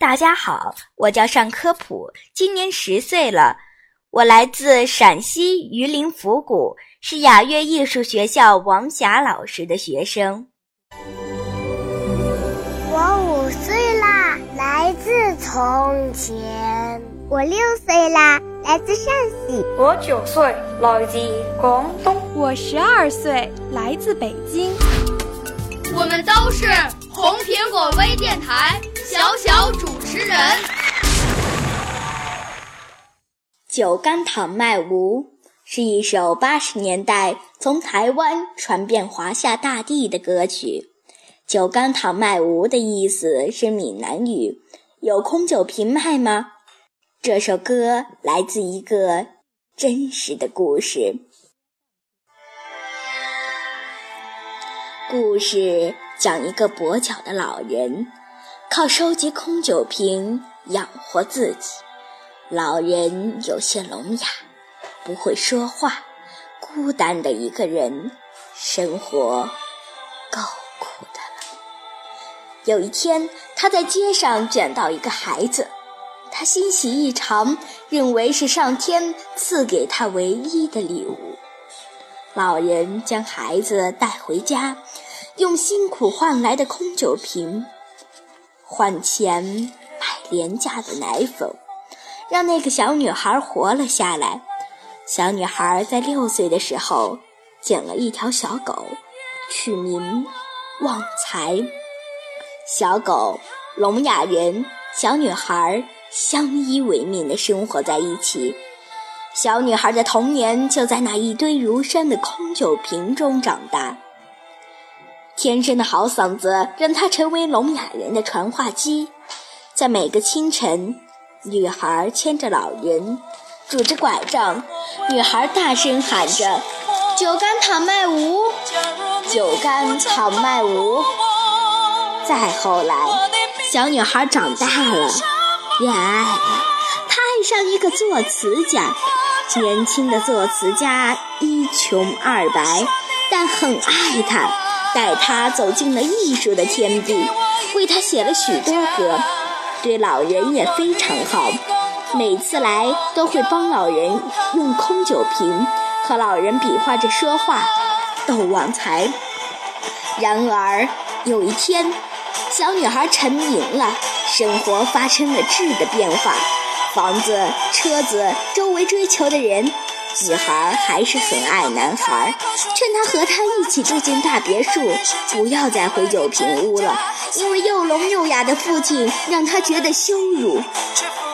大家好，我叫尚科普，今年十岁了，我来自陕西榆林府谷，是雅乐艺术学校王霞老师的学生。我五岁啦，来自从前。我六岁啦，来自陕西。我九岁，来自广东。我十二岁，来自北京。我们都是红苹果微电台小小主持人。《酒干倘卖无》是一首八十年代从台湾传遍华夏大地的歌曲。“酒干倘卖无”的意思是闽南语，有空酒瓶卖吗？这首歌来自一个真实的故事。故事讲一个跛脚的老人，靠收集空酒瓶养活自己。老人有些聋哑，不会说话，孤单的一个人，生活够苦的了。有一天，他在街上捡到一个孩子。他欣喜异常，认为是上天赐给他唯一的礼物。老人将孩子带回家，用辛苦换来的空酒瓶换钱买廉价的奶粉，让那个小女孩活了下来。小女孩在六岁的时候捡了一条小狗，取名旺财。小狗聋哑人，小女孩。相依为命的生活在一起，小女孩的童年就在那一堆如山的空酒瓶中长大。天生的好嗓子让她成为聋哑人的传话机，在每个清晨，女孩牵着老人，拄着拐杖，女孩大声喊着：“酒干倘卖无，酒干倘卖无。”再后来，小女孩长大了。恋爱了，她爱上一个作词家。年轻的作词家一穷二白，但很爱他，带他走进了艺术的天地，为他写了许多歌。对老人也非常好，每次来都会帮老人用空酒瓶和老人比划着说话，逗旺财。然而有一天，小女孩成名了。生活发生了质的变化，房子、车子，周围追求的人，女孩还是很爱男孩，劝他和他一起住进大别墅，不要再回酒瓶屋了，因为又聋又哑的父亲让他觉得羞辱。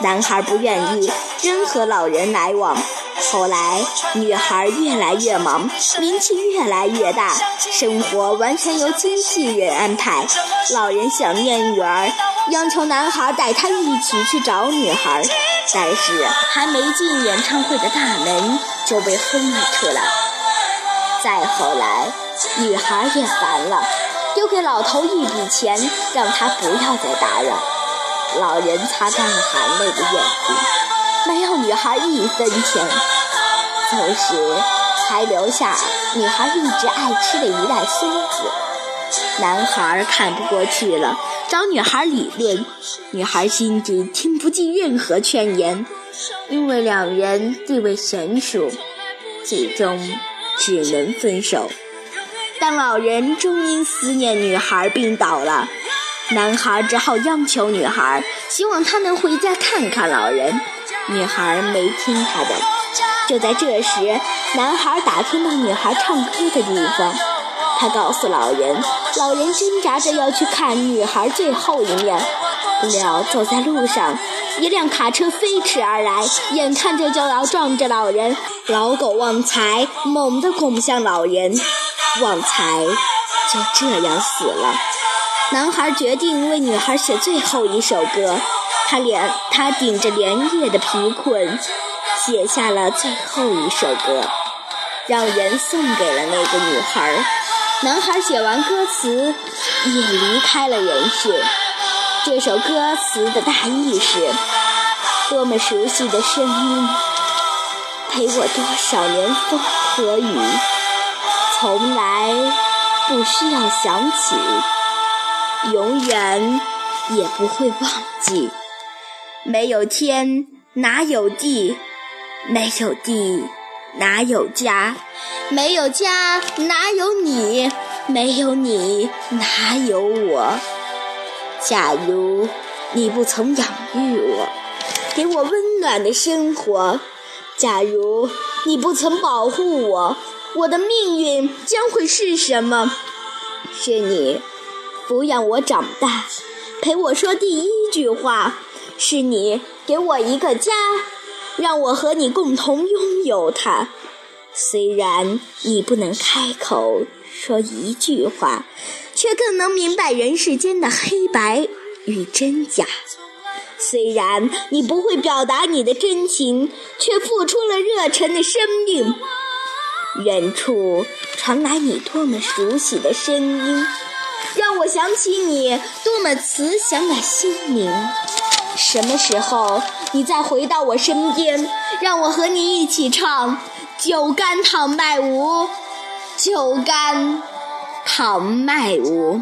男孩不愿意，仍和老人来往。后来，女孩越来越忙，名气越来越大，生活完全由经纪人安排。老人想念女儿。央求男孩带他一起去找女孩，但是还没进演唱会的大门就被轰了出来。再后来，女孩也烦了，丢给老头一笔钱，让他不要再打扰。老人擦干了含泪的眼睛，没有女孩一分钱。同时还留下女孩一直爱吃的一袋松子。男孩看不过去了。找女孩理论，女孩心底听不进任何劝言，因为两人地位悬殊，最终只能分手。但老人终因思念女孩病倒了，男孩只好央求女孩，希望她能回家看看老人。女孩没听他的，就在这时，男孩打听到女孩唱歌的地方，他告诉老人。老人挣扎着要去看女孩最后一面，不料走在路上，一辆卡车飞驰而来，眼看着就要撞着老人。老狗旺财猛地拱向老人，旺财就这样死了。男孩决定为女孩写最后一首歌，他连他顶着连夜的疲困，写下了最后一首歌，让人送给了那个女孩。男孩写完歌词，也离开了人世。这首歌词的大意是：多么熟悉的声音，陪我多少年风和雨，从来不需要想起，永远也不会忘记。没有天，哪有地？没有地。哪有家？没有家，哪有你？没有你，哪有我？假如你不曾养育我，给我温暖的生活；假如你不曾保护我，我的命运将会是什么？是你抚养我长大，陪我说第一句话；是你给我一个家。让我和你共同拥有它，虽然你不能开口说一句话，却更能明白人世间的黑白与真假。虽然你不会表达你的真情，却付出了热忱的生命。远处传来你多么熟悉的声音，让我想起你多么慈祥的心灵。什么时候你再回到我身边，让我和你一起唱《酒干倘卖无》，酒干倘卖无。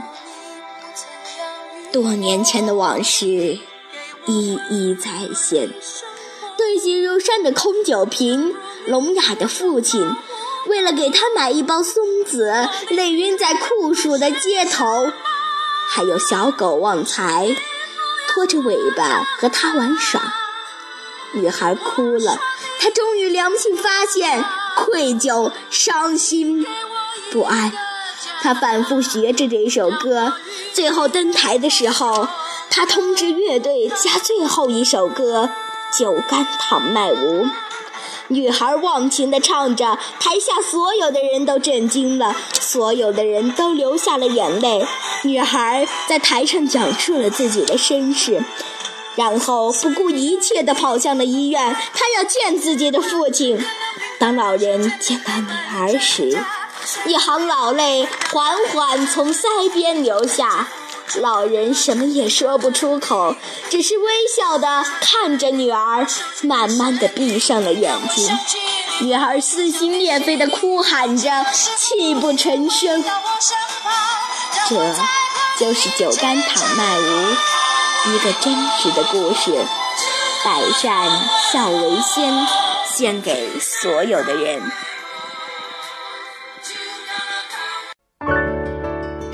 多年前的往事一一再现，堆积如山的空酒瓶，聋哑的父亲为了给他买一包松子，累晕在酷暑的街头，还有小狗旺财。拖着尾巴和他玩耍，女孩哭了。她终于良心发现，愧疚、伤心、不安。她反复学着这首歌，最后登台的时候，她通知乐队加最后一首歌《酒干倘卖无》。女孩忘情地唱着，台下所有的人都震惊了，所有的人都流下了眼泪。女孩在台上讲述了自己的身世，然后不顾一切地跑向了医院，她要见自己的父亲。当老人见到女儿时，一行老泪缓缓从腮边流下。老人什么也说不出口，只是微笑的看着女儿，慢慢的闭上了眼睛。女孩撕心裂肺的哭喊着，泣不成声。这就是酒干倘卖无，一个真实的故事。百善孝为先，献给所有的人。